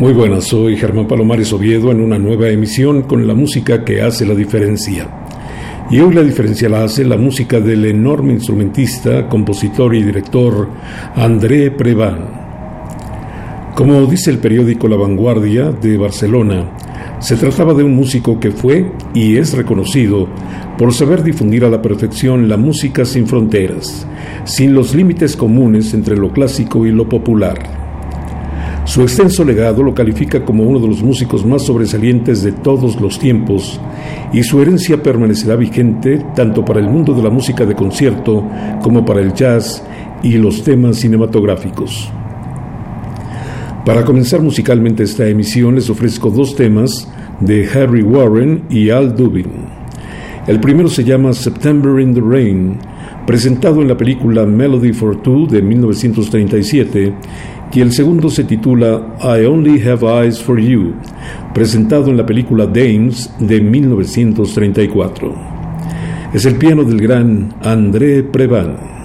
Muy buenas, soy Germán Palomares Oviedo en una nueva emisión con la música que hace la diferencia. Y hoy la diferencia la hace la música del enorme instrumentista, compositor y director André Preván. Como dice el periódico La Vanguardia de Barcelona, se trataba de un músico que fue y es reconocido por saber difundir a la perfección la música sin fronteras, sin los límites comunes entre lo clásico y lo popular. Su extenso legado lo califica como uno de los músicos más sobresalientes de todos los tiempos y su herencia permanecerá vigente tanto para el mundo de la música de concierto como para el jazz y los temas cinematográficos. Para comenzar musicalmente esta emisión les ofrezco dos temas de Harry Warren y Al Dubin. El primero se llama September in the Rain, presentado en la película Melody for Two de 1937 y el segundo se titula I Only Have Eyes for You, presentado en la película Dames de 1934. Es el piano del gran André Previn.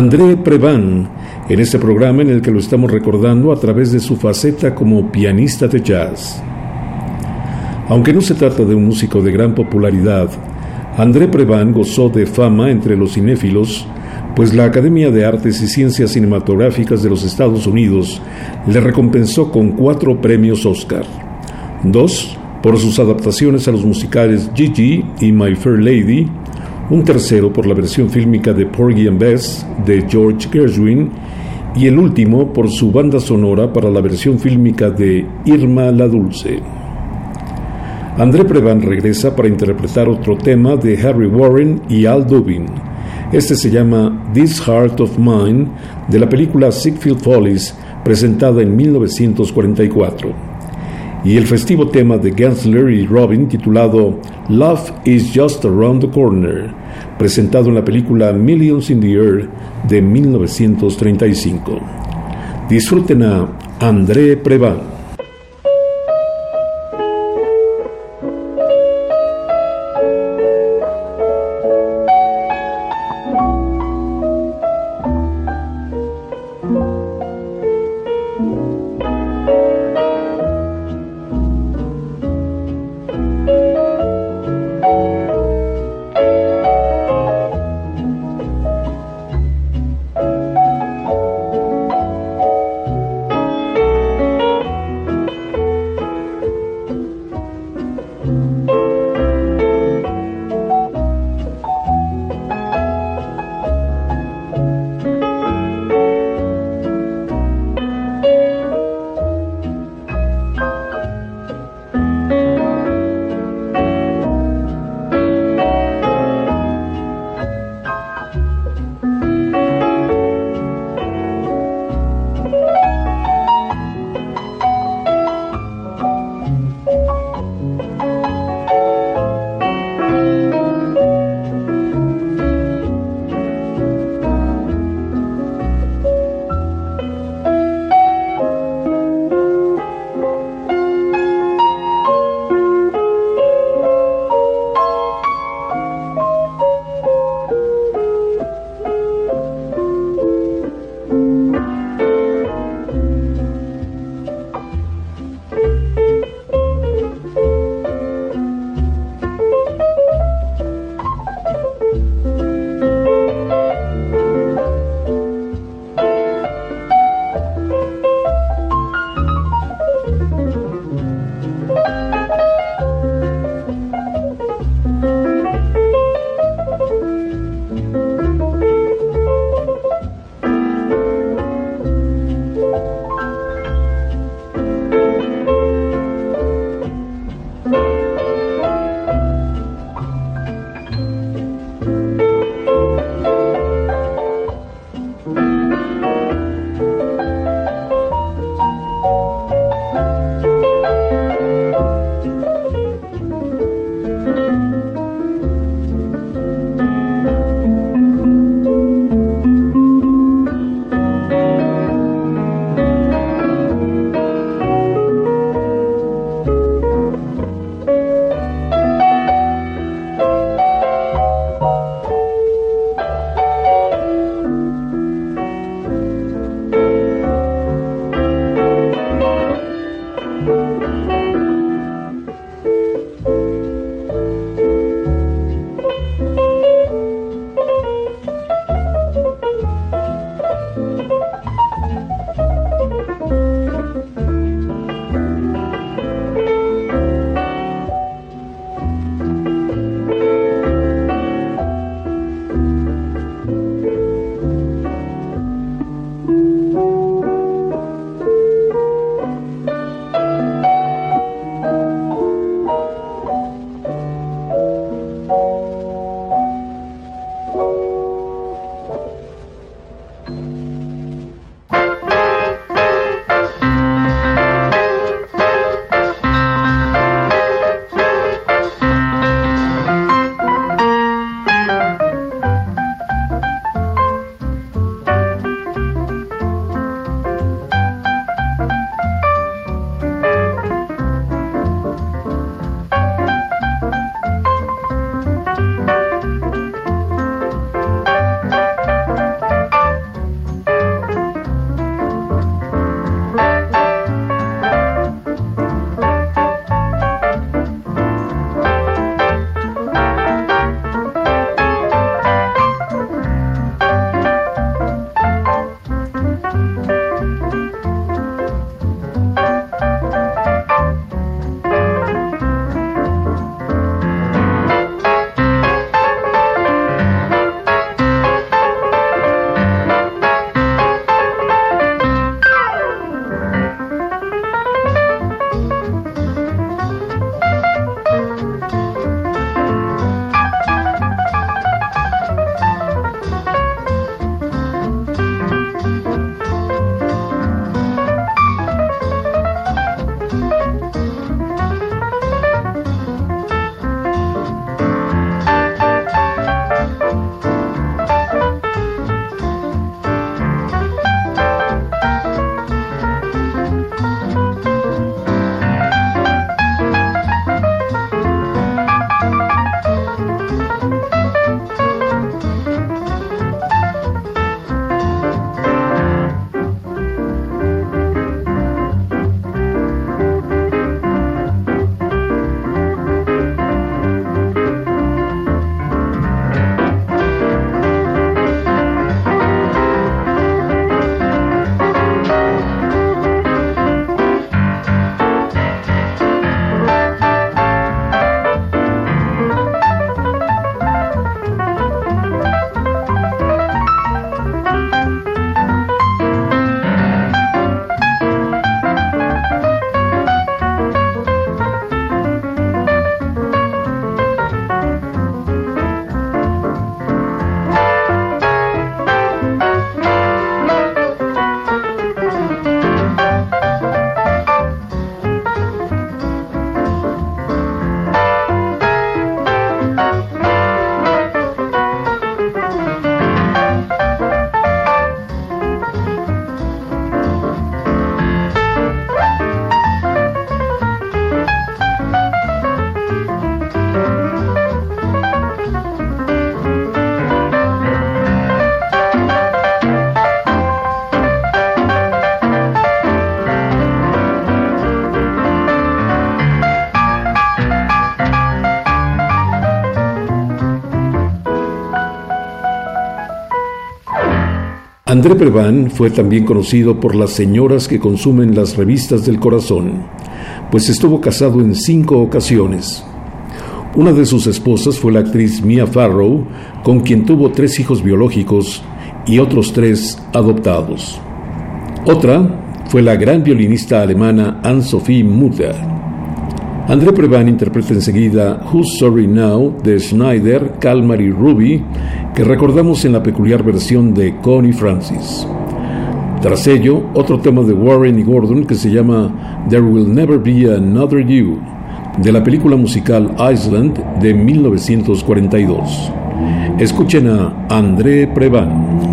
André Previn en este programa en el que lo estamos recordando a través de su faceta como pianista de jazz. Aunque no se trata de un músico de gran popularidad, André Previn gozó de fama entre los cinéfilos, pues la Academia de Artes y Ciencias Cinematográficas de los Estados Unidos le recompensó con cuatro premios Oscar, dos por sus adaptaciones a los musicales Gigi y My Fair Lady, un tercero por la versión fílmica de Porgy and Bess de George Gershwin y el último por su banda sonora para la versión fílmica de Irma la Dulce. André Previn regresa para interpretar otro tema de Harry Warren y Al Dubin. Este se llama This Heart of Mine de la película Siegfried Follies presentada en 1944 y el festivo tema de Gensler y Robin titulado Love is Just Around the Corner, presentado en la película Millions in the Air de 1935. Disfruten a André Previn. André Preván fue también conocido por las señoras que consumen las revistas del corazón, pues estuvo casado en cinco ocasiones. Una de sus esposas fue la actriz Mia Farrow, con quien tuvo tres hijos biológicos y otros tres adoptados. Otra fue la gran violinista alemana Anne-Sophie Mutter. André Preván interpreta enseguida Who's Sorry Now de Schneider, Kalmar y Ruby, que recordamos en la peculiar versión de Connie Francis. Tras ello, otro tema de Warren y Gordon que se llama There Will Never Be Another You, de la película musical Iceland de 1942. Escuchen a André Preván.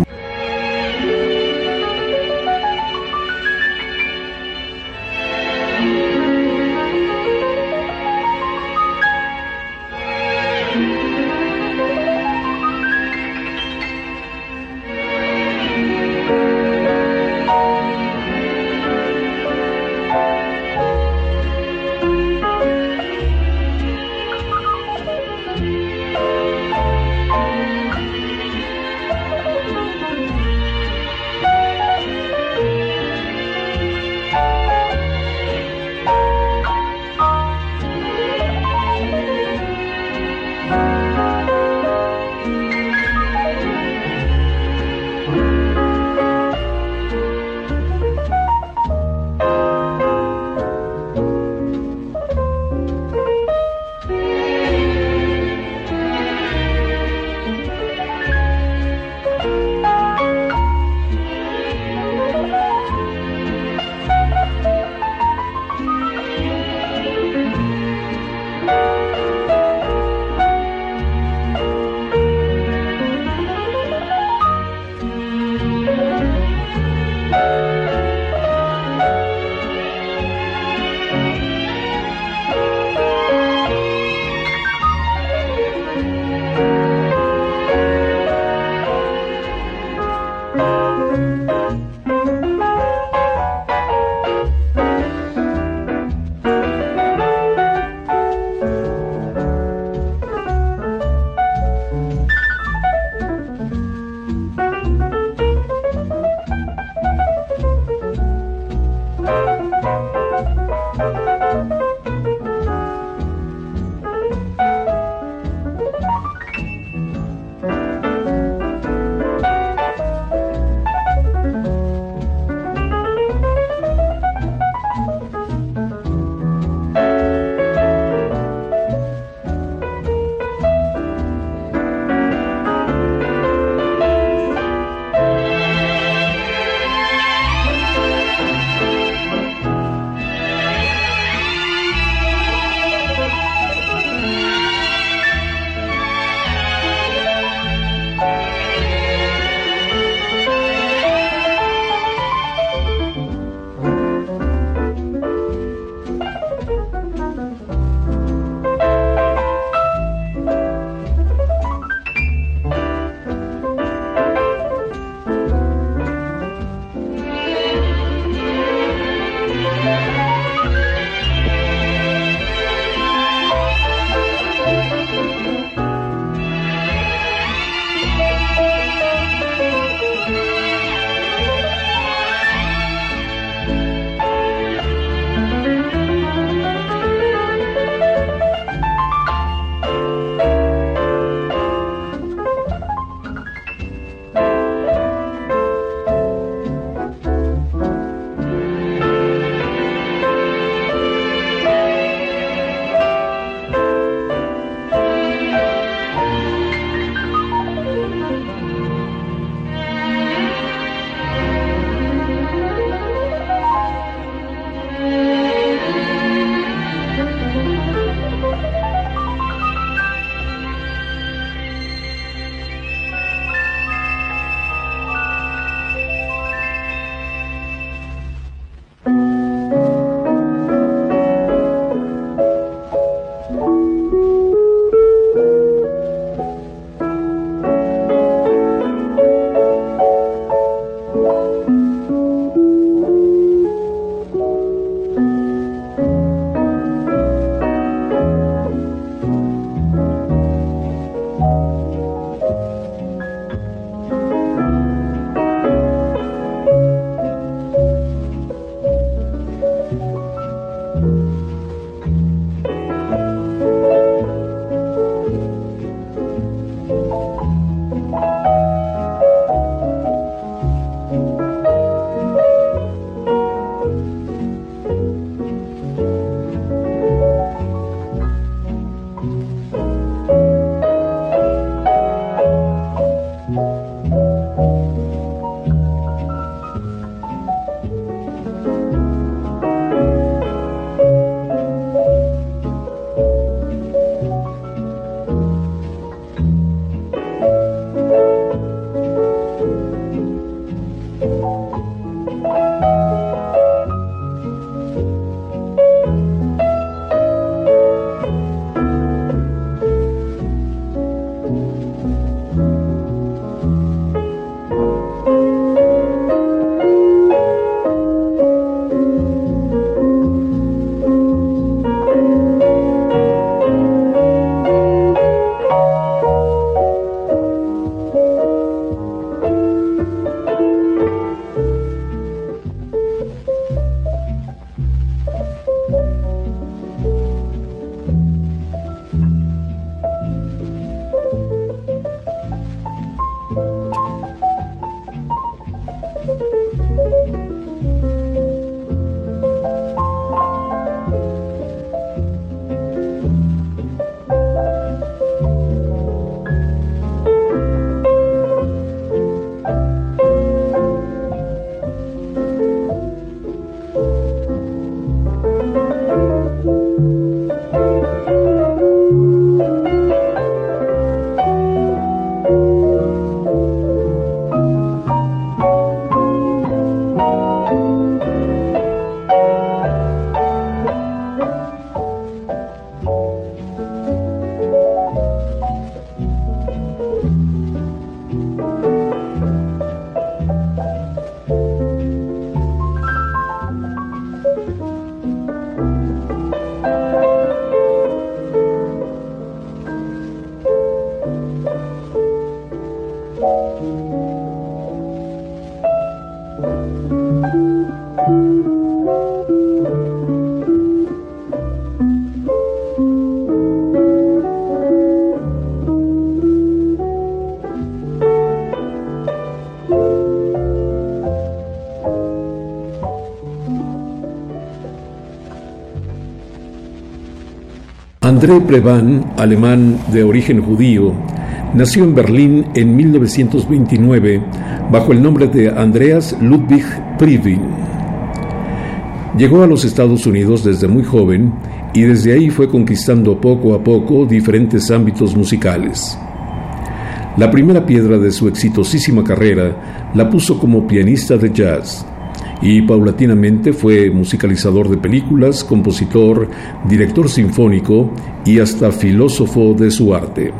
André Prevan, alemán de origen judío, nació en Berlín en 1929 bajo el nombre de Andreas Ludwig Privin. Llegó a los Estados Unidos desde muy joven y desde ahí fue conquistando poco a poco diferentes ámbitos musicales. La primera piedra de su exitosísima carrera la puso como pianista de jazz y paulatinamente fue musicalizador de películas, compositor, director sinfónico y hasta filósofo de su arte.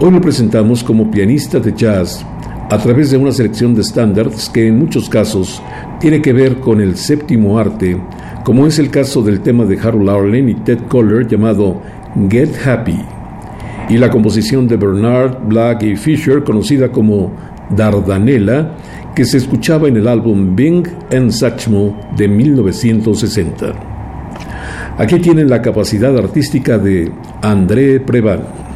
Hoy lo presentamos como pianista de jazz a través de una selección de estándares que en muchos casos tiene que ver con el séptimo arte, como es el caso del tema de Harold Arlen y Ted Koller llamado Get Happy, y la composición de Bernard Black y Fisher conocida como Dardanella, que se escuchaba en el álbum Bing and Satchmo de 1960. Aquí tienen la capacidad artística de André Preval.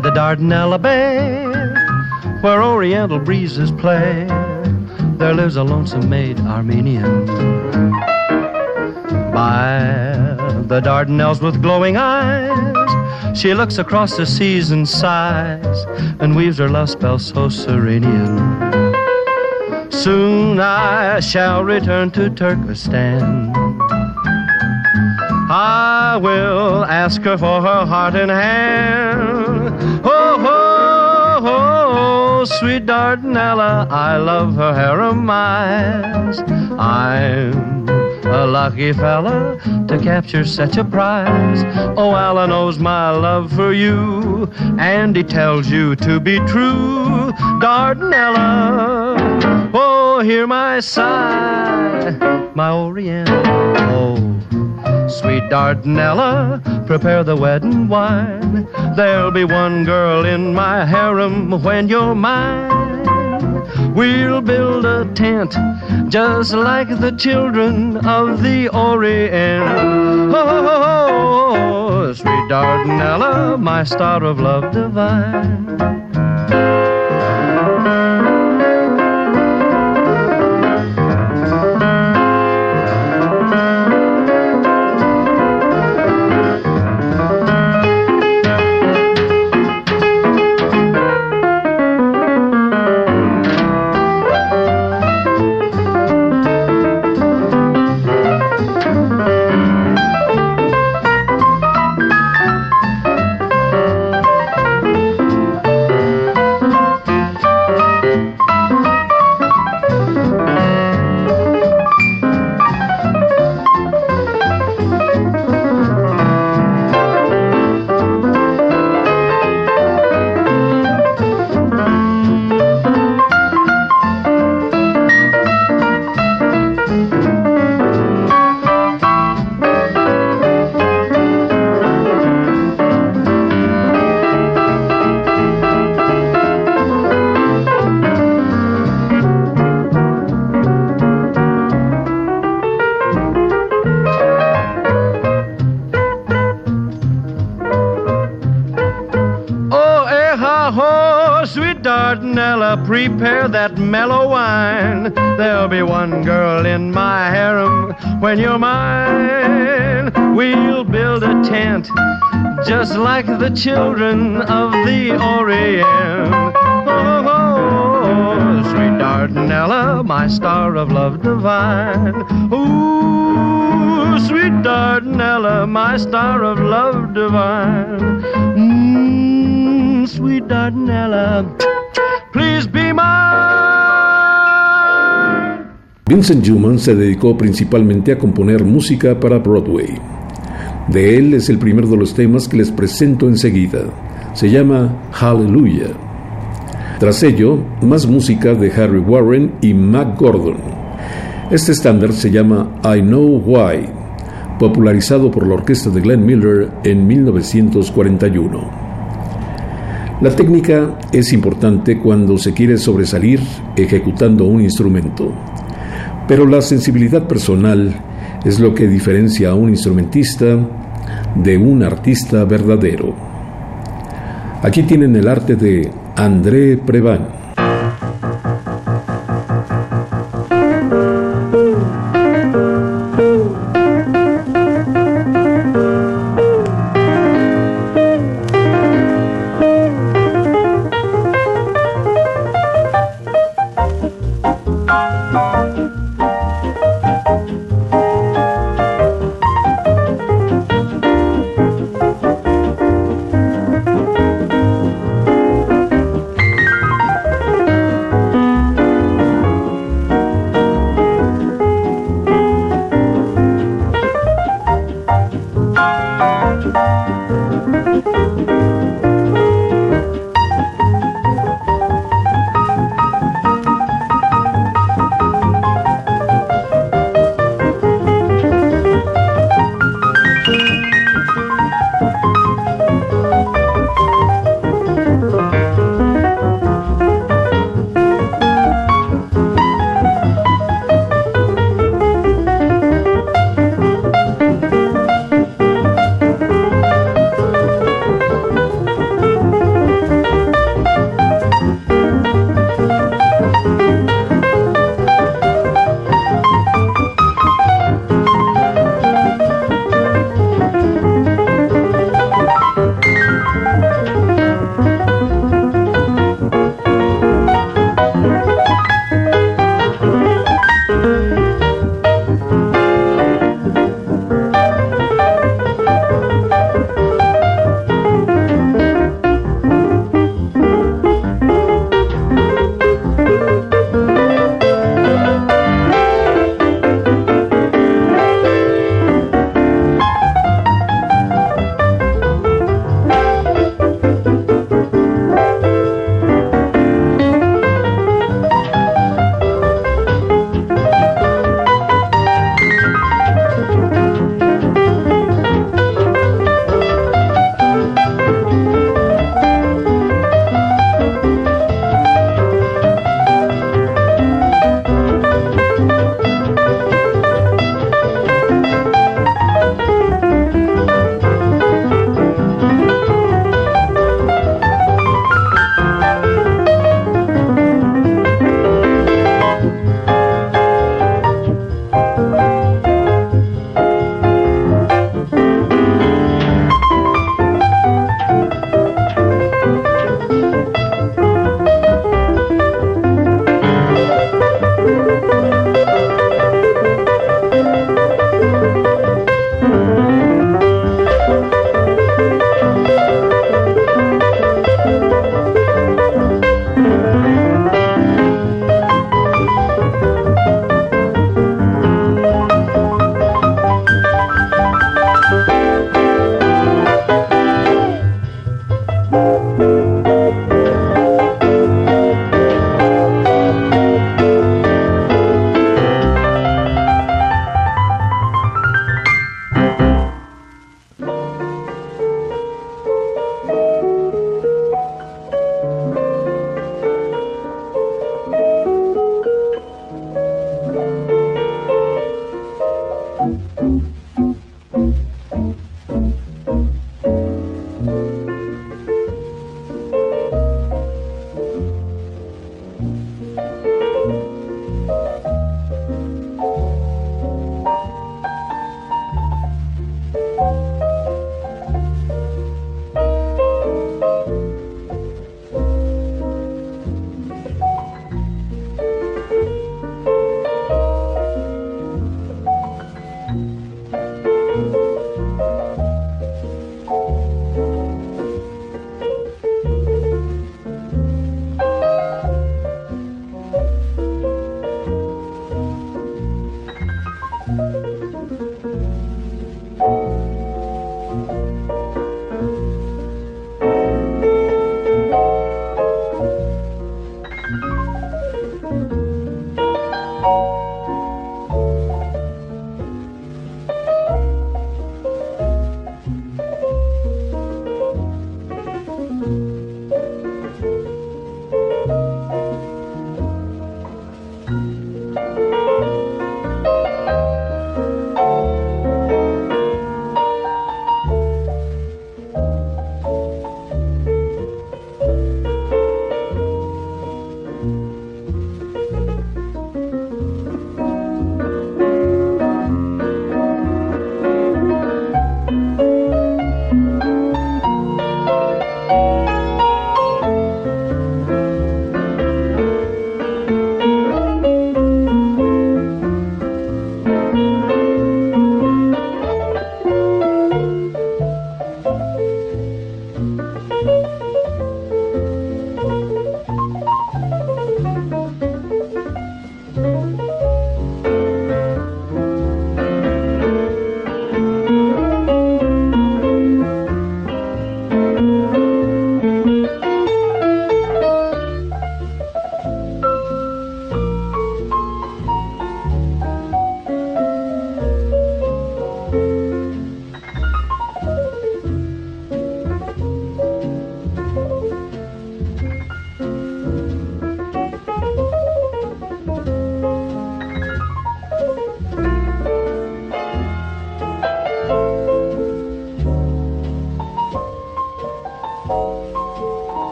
Beside the Dardanella Bay, where oriental breezes play, there lives a lonesome maid Armenian. By the Dardanelles with glowing eyes. She looks across the seas and sighs and weaves her love spell so serenian. Soon I shall return to Turkestan. I will ask her for her heart and hand. Oh, oh, oh, sweet Dardanella, I love her harem eyes. I'm a lucky fella to capture such a prize. Oh, Alan knows my love for you, and he tells you to be true, Dardanella. Oh, hear my sigh, my Oriental. Oh. Sweet Dardanella, prepare the wedding wine. There'll be one girl in my harem when you're mine. We'll build a tent just like the children of the Orient. Oh, sweet Dardanella, my star of love divine. Children of the Orient. Oh, oh, sweet Dardanella, my star of love divine. Ooh, sweet Dardanella, my star of love divine. Mmm, sweet Dardanella. Please be mine. Vincent Juman se dedicó principalmente a componer música para Broadway. De él es el primer de los temas que les presento enseguida. Se llama Hallelujah. Tras ello, más música de Harry Warren y Mac Gordon. Este estándar se llama I Know Why, popularizado por la orquesta de Glenn Miller en 1941. La técnica es importante cuando se quiere sobresalir ejecutando un instrumento, pero la sensibilidad personal es lo que diferencia a un instrumentista de un artista verdadero. Aquí tienen el arte de André Previn.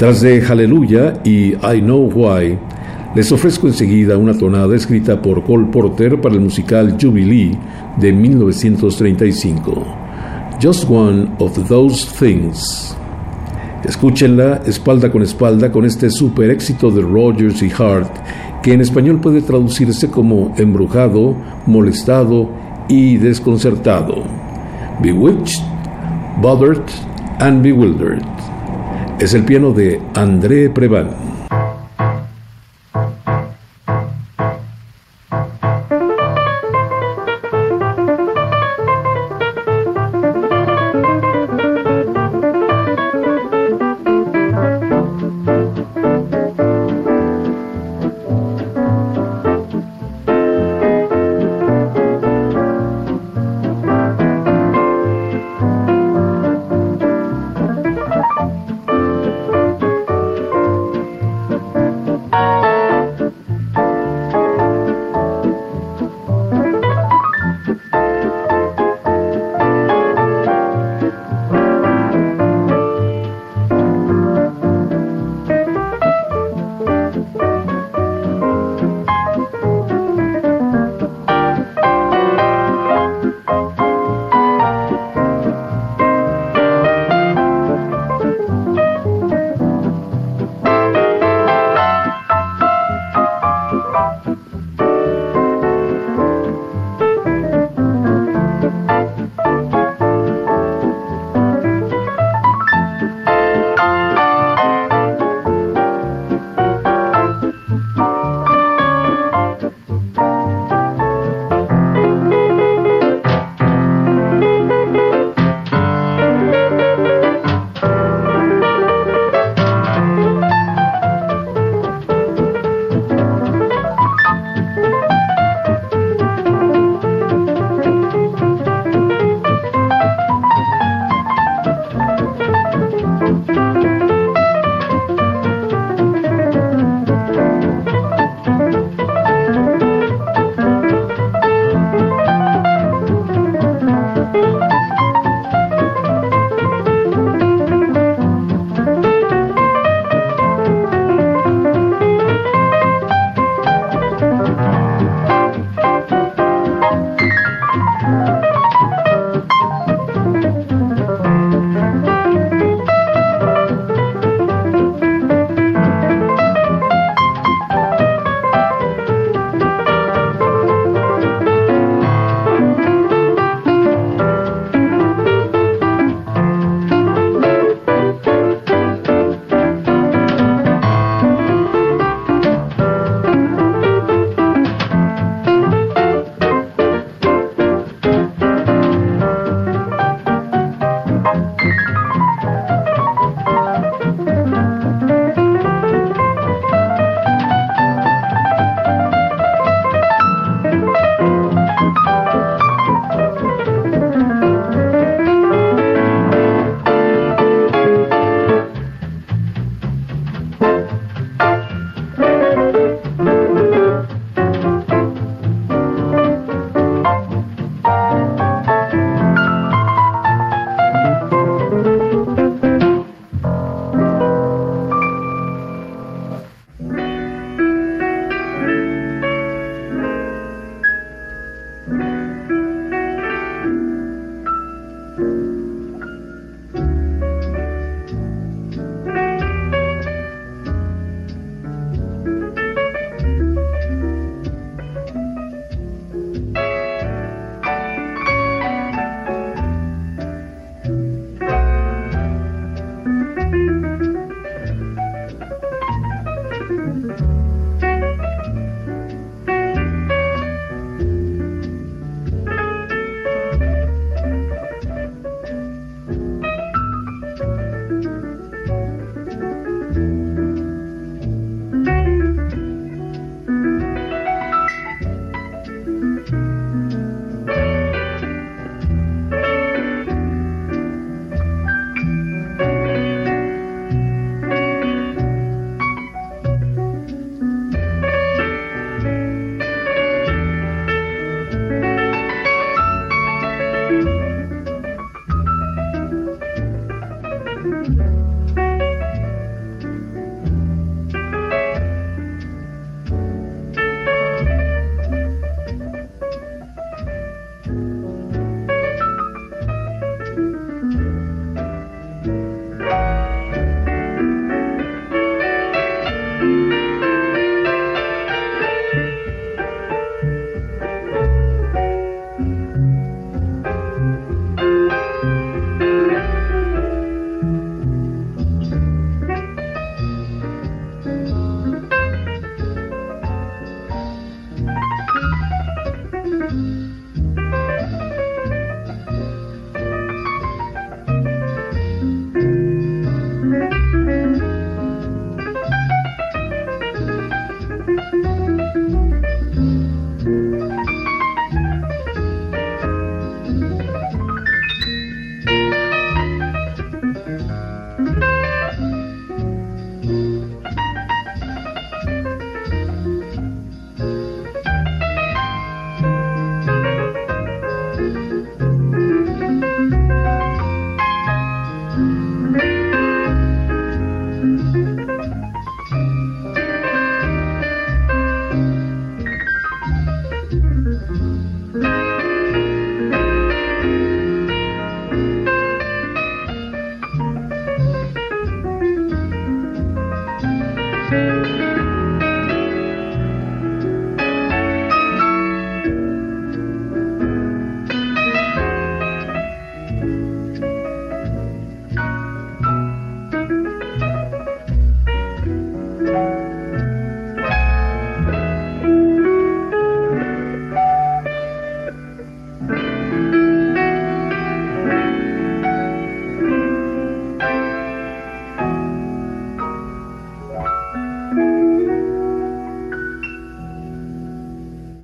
Tras de Hallelujah y I Know Why, les ofrezco enseguida una tonada escrita por Cole Porter para el musical Jubilee de 1935, Just One of Those Things. Escúchenla espalda con espalda con este super éxito de Rogers y Hart, que en español puede traducirse como embrujado, molestado y desconcertado. Bewitched, bothered and bewildered es el piano de André Preval.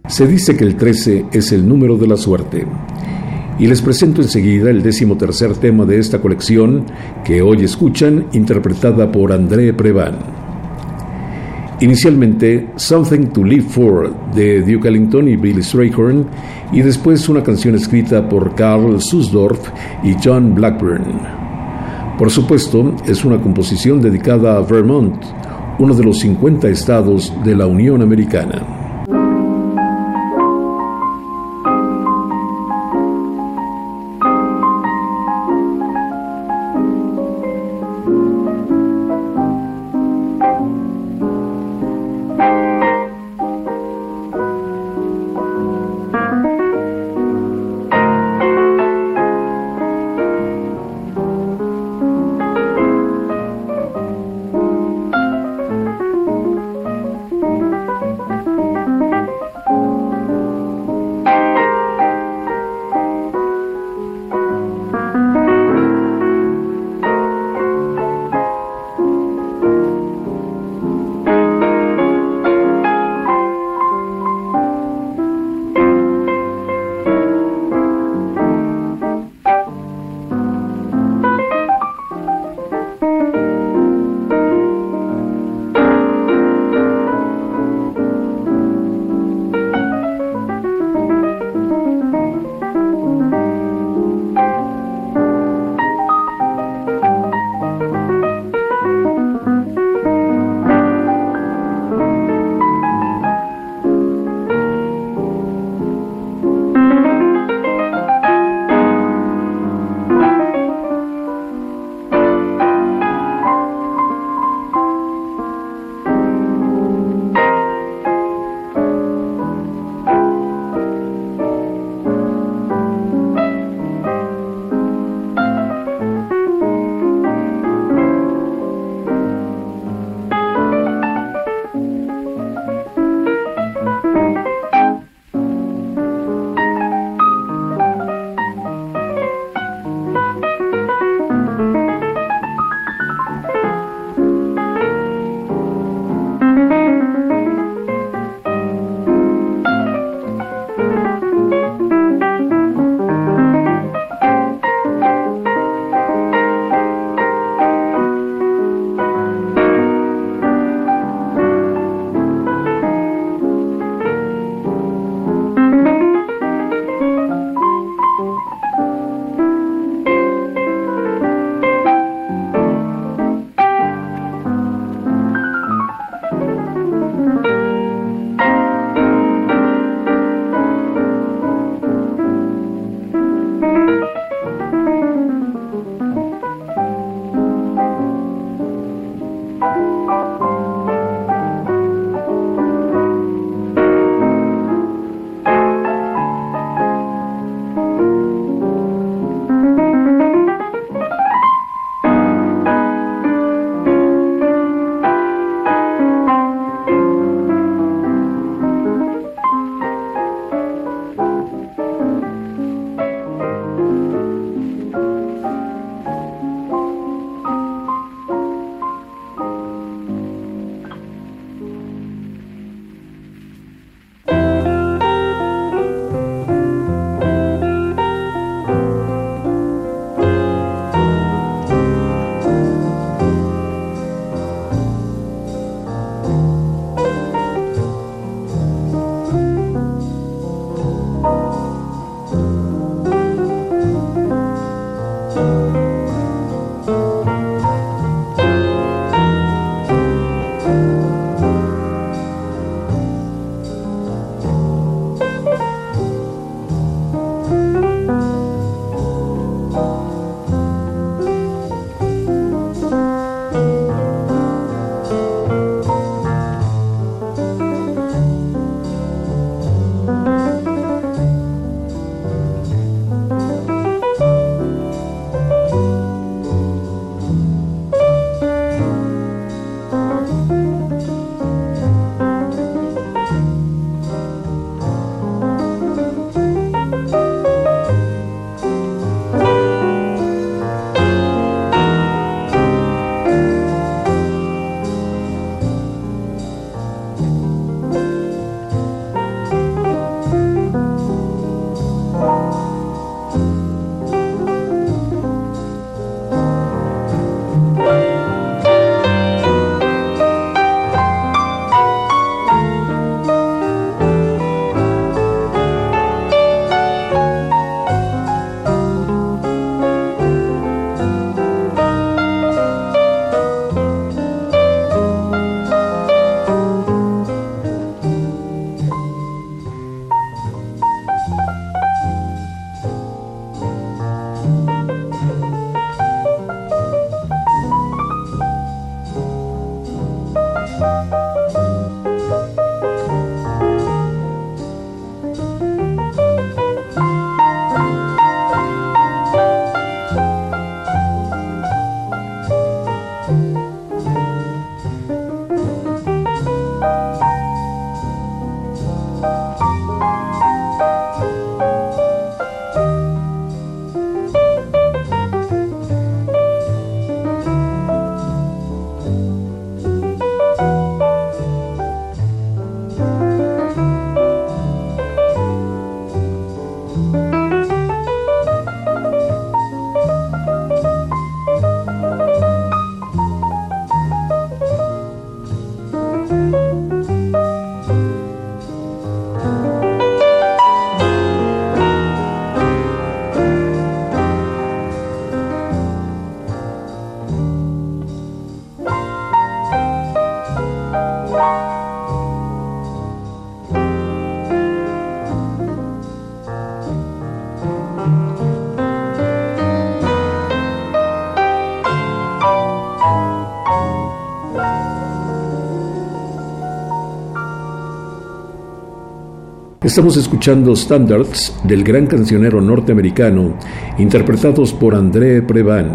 Se dice que el 13 es el número de la suerte. Y les presento enseguida el décimo tercer tema de esta colección que hoy escuchan, interpretada por André Prevan. Inicialmente, Something to Live For de Duke Ellington y Billy Strayhorn, y después una canción escrita por Carl Susdorf y John Blackburn. Por supuesto, es una composición dedicada a Vermont, uno de los 50 estados de la Unión Americana. Estamos escuchando standards del gran cancionero norteamericano interpretados por André Previn,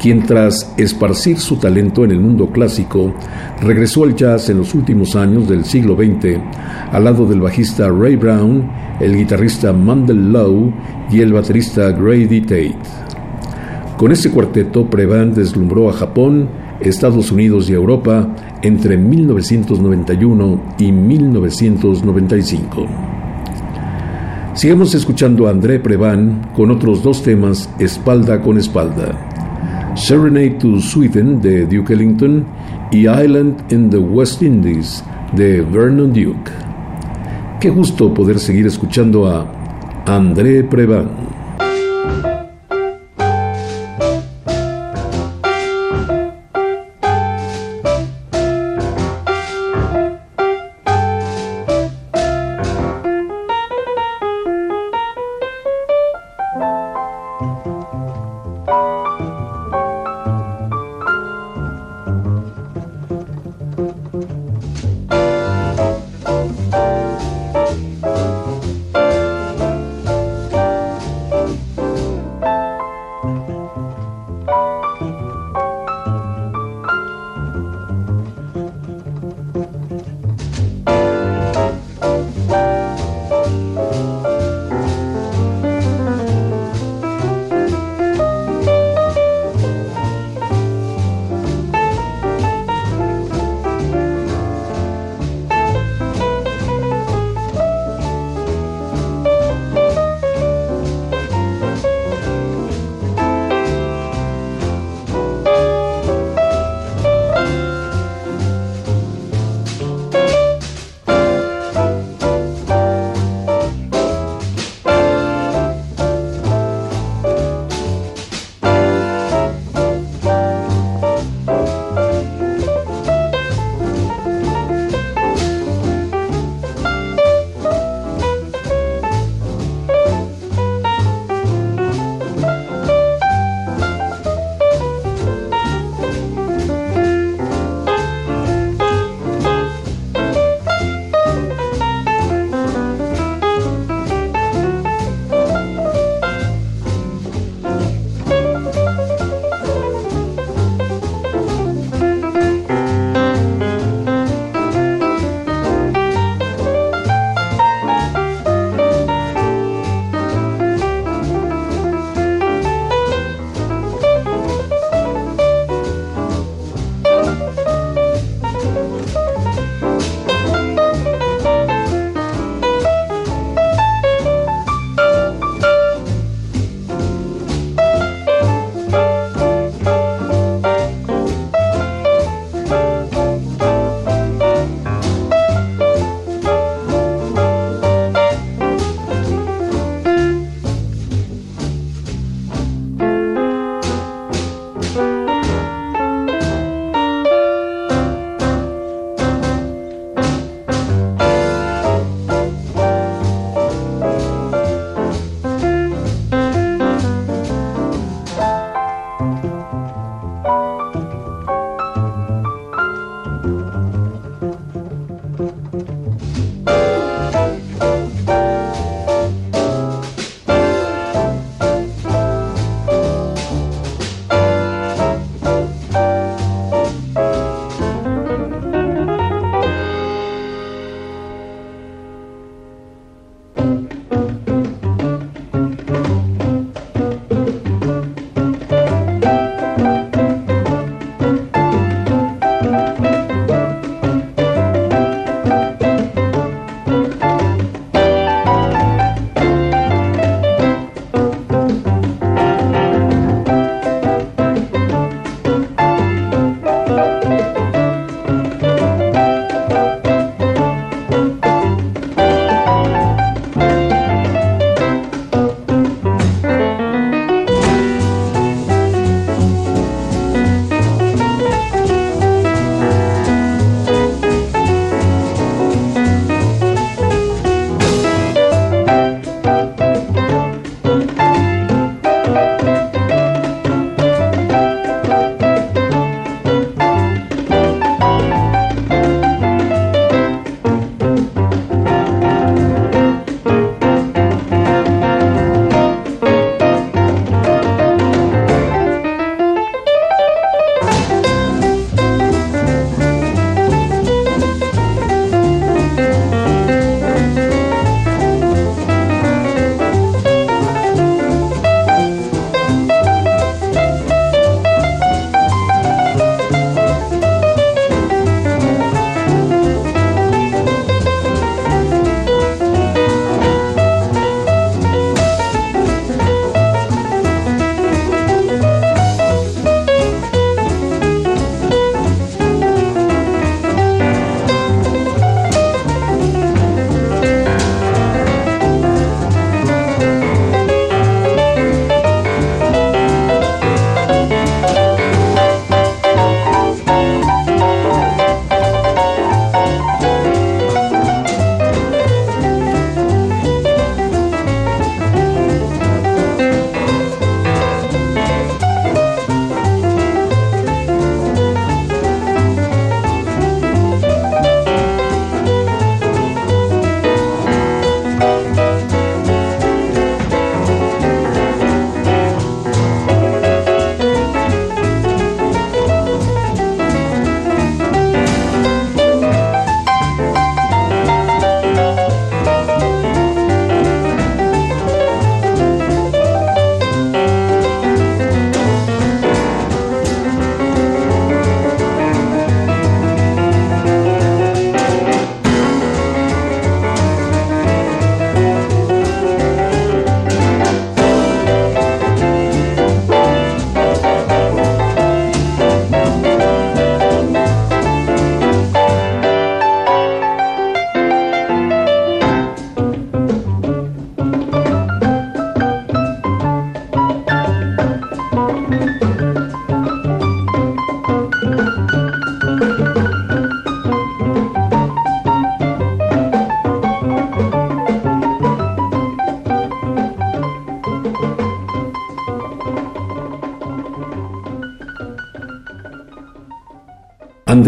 quien tras esparcir su talento en el mundo clásico, regresó al jazz en los últimos años del siglo XX, al lado del bajista Ray Brown, el guitarrista Mandel Lowe y el baterista Grady Tate. Con este cuarteto, Previn deslumbró a Japón, Estados Unidos y Europa entre 1991 y 1995. Sigamos escuchando a André Previn con otros dos temas espalda con espalda. Serenade to Sweden de Duke Ellington y Island in the West Indies de Vernon Duke. Qué gusto poder seguir escuchando a André Previn.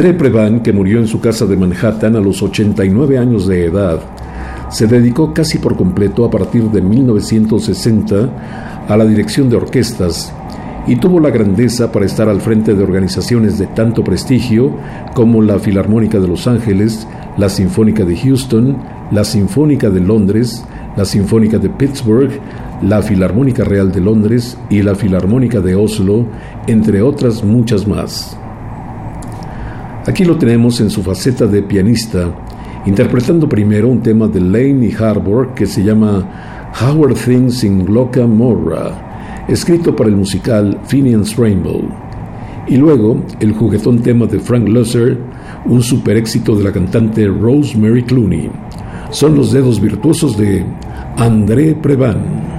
André Previn, que murió en su casa de Manhattan a los 89 años de edad, se dedicó casi por completo a partir de 1960 a la dirección de orquestas y tuvo la grandeza para estar al frente de organizaciones de tanto prestigio como la Filarmónica de Los Ángeles, la Sinfónica de Houston, la Sinfónica de Londres, la Sinfónica de Pittsburgh, la Filarmónica Real de Londres y la Filarmónica de Oslo, entre otras muchas más. Aquí lo tenemos en su faceta de pianista, interpretando primero un tema de Lane y Harbour que se llama How Are Things in Gloca Morra, escrito para el musical Finian's Rainbow, y luego el juguetón tema de Frank Loesser, un super éxito de la cantante Rosemary Clooney. Son los dedos virtuosos de André Previn.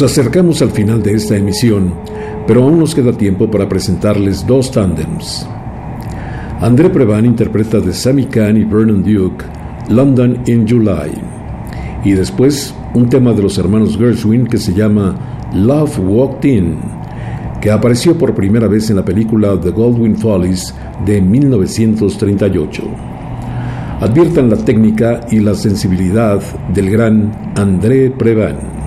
Nos acercamos al final de esta emisión, pero aún nos queda tiempo para presentarles dos tándems. André Prevan interpreta de Sammy Kahn y Vernon Duke London in July, y después un tema de los hermanos Gershwin que se llama Love Walked In, que apareció por primera vez en la película The Goldwyn Follies de 1938. Adviertan la técnica y la sensibilidad del gran André Prevan.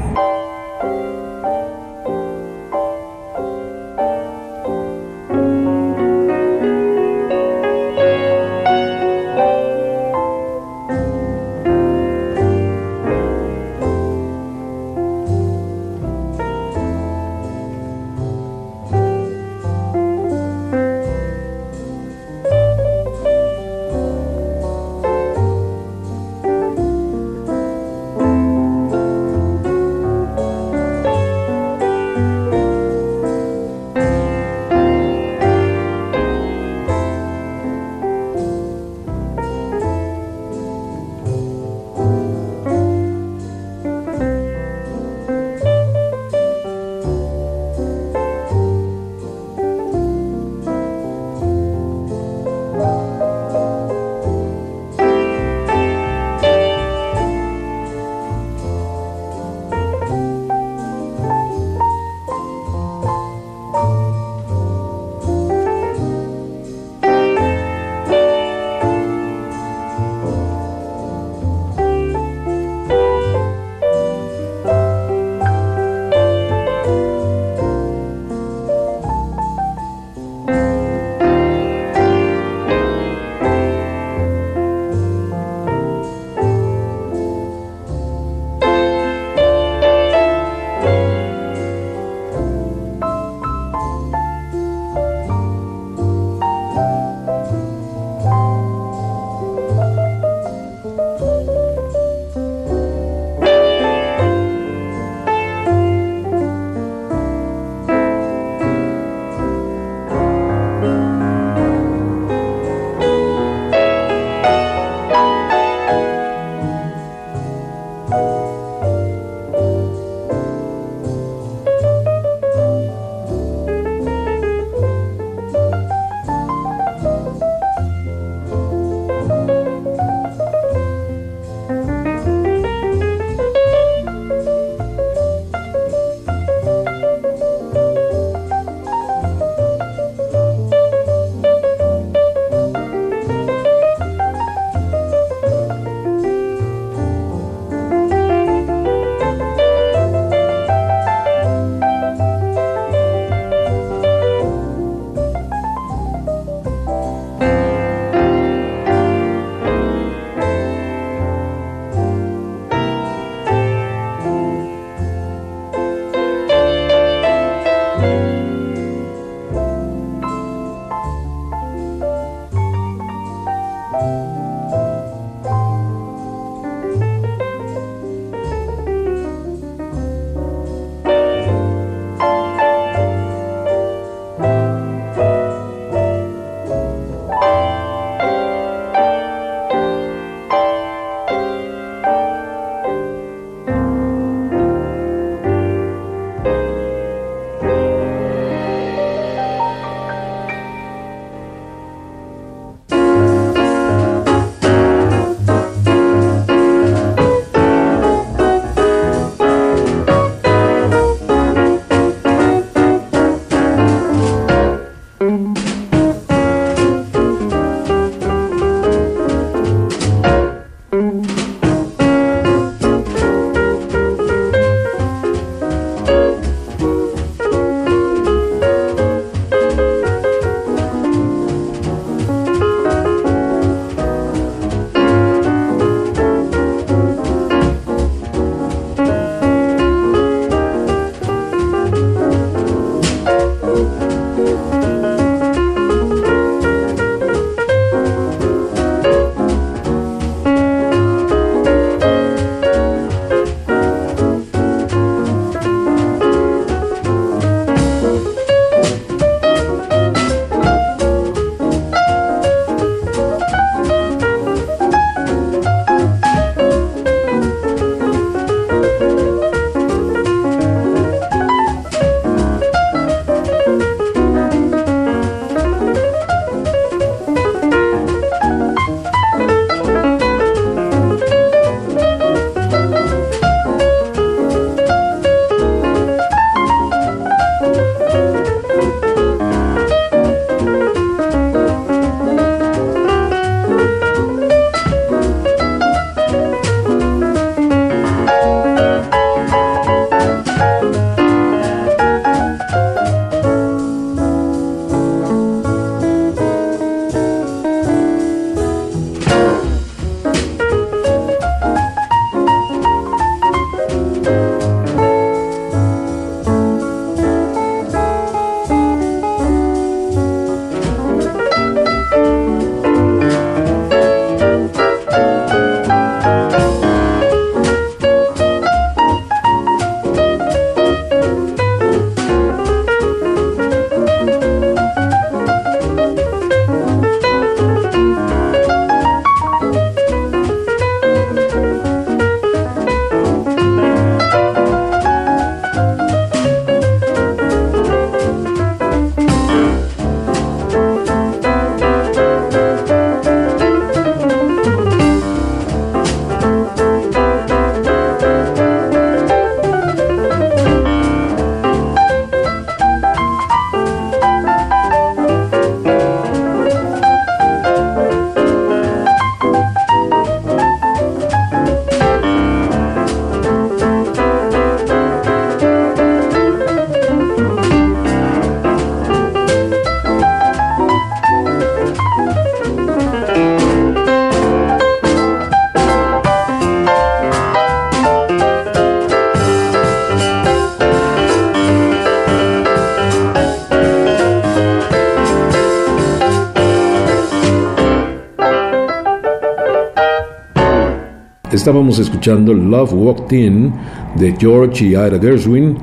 Estábamos escuchando Love Walked In de George y Ira Gershwin,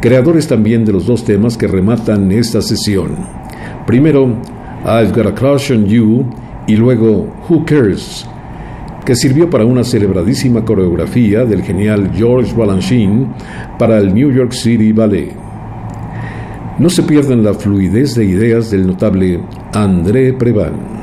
creadores también de los dos temas que rematan esta sesión. Primero, I've Got a Crush on You y luego Who Cares, que sirvió para una celebradísima coreografía del genial George Balanchine para el New York City Ballet. No se pierdan la fluidez de ideas del notable André Previn.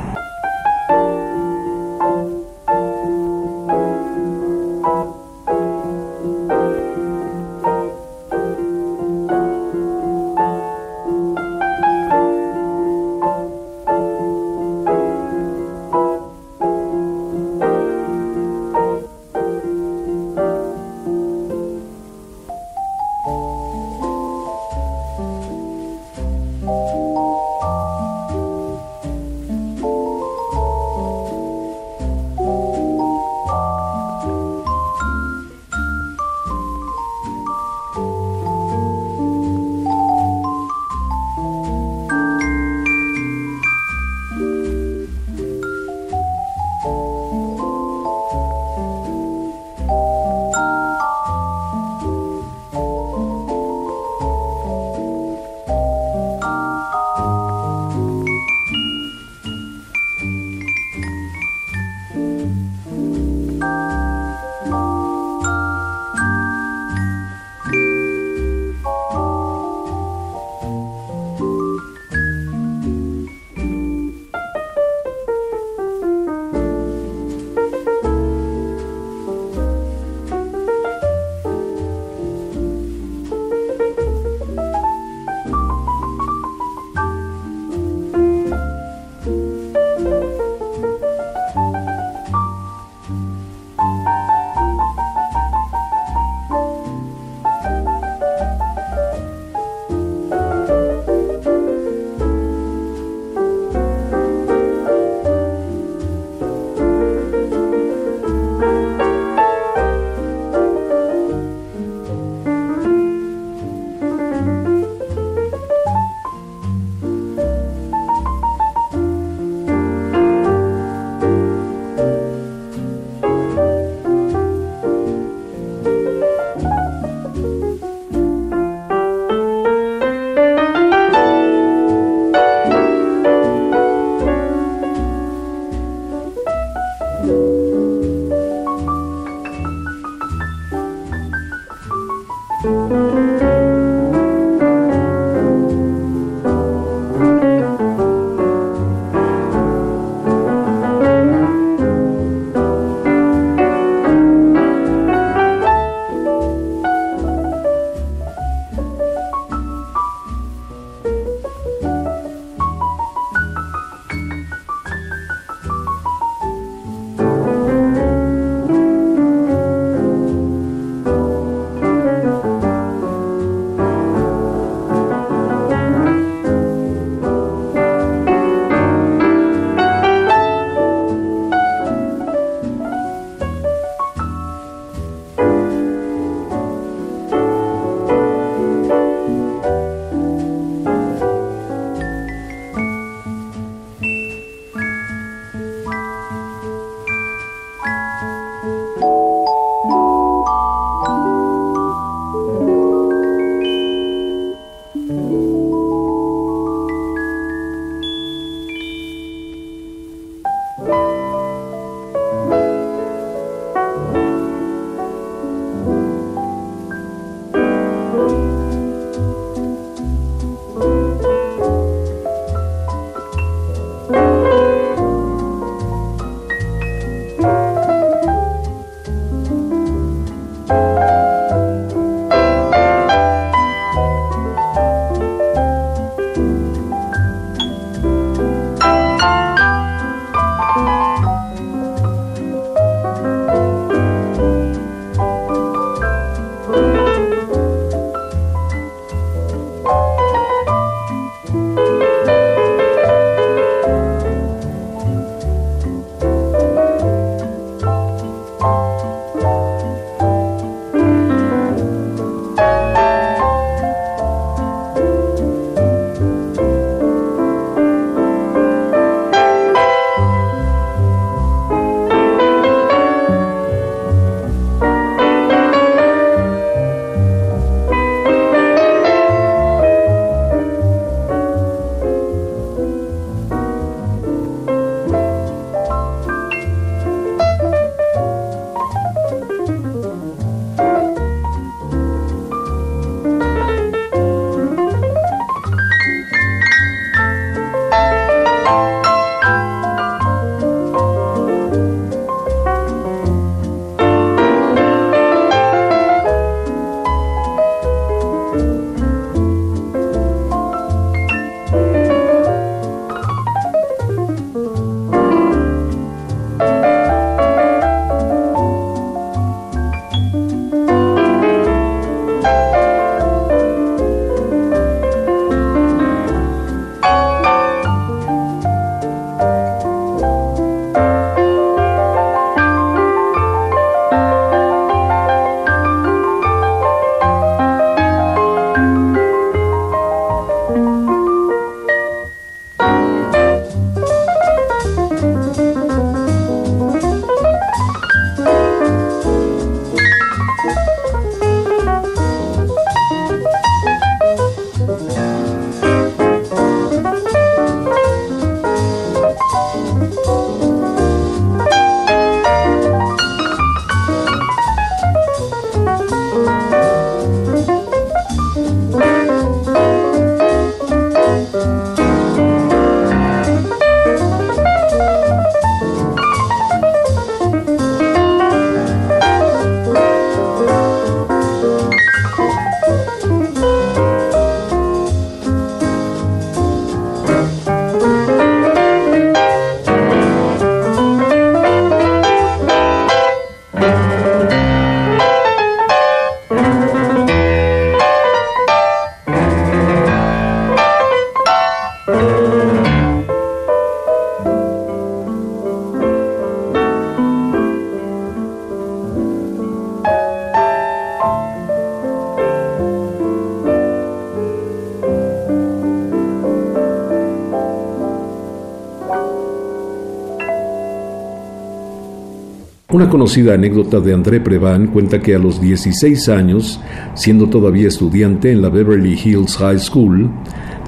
Una conocida anécdota de André Previn cuenta que a los 16 años, siendo todavía estudiante en la Beverly Hills High School,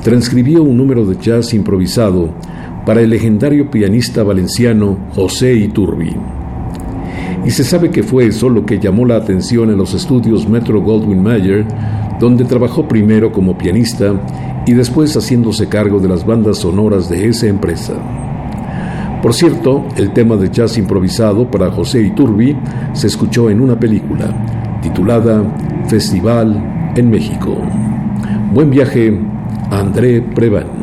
transcribió un número de jazz improvisado para el legendario pianista valenciano José Iturbi. Y se sabe que fue eso lo que llamó la atención en los estudios Metro Goldwyn Mayer, donde trabajó primero como pianista y después haciéndose cargo de las bandas sonoras de esa empresa. Por cierto, el tema de jazz improvisado para José Iturbi se escuchó en una película titulada Festival en México. Buen viaje, André Prevan.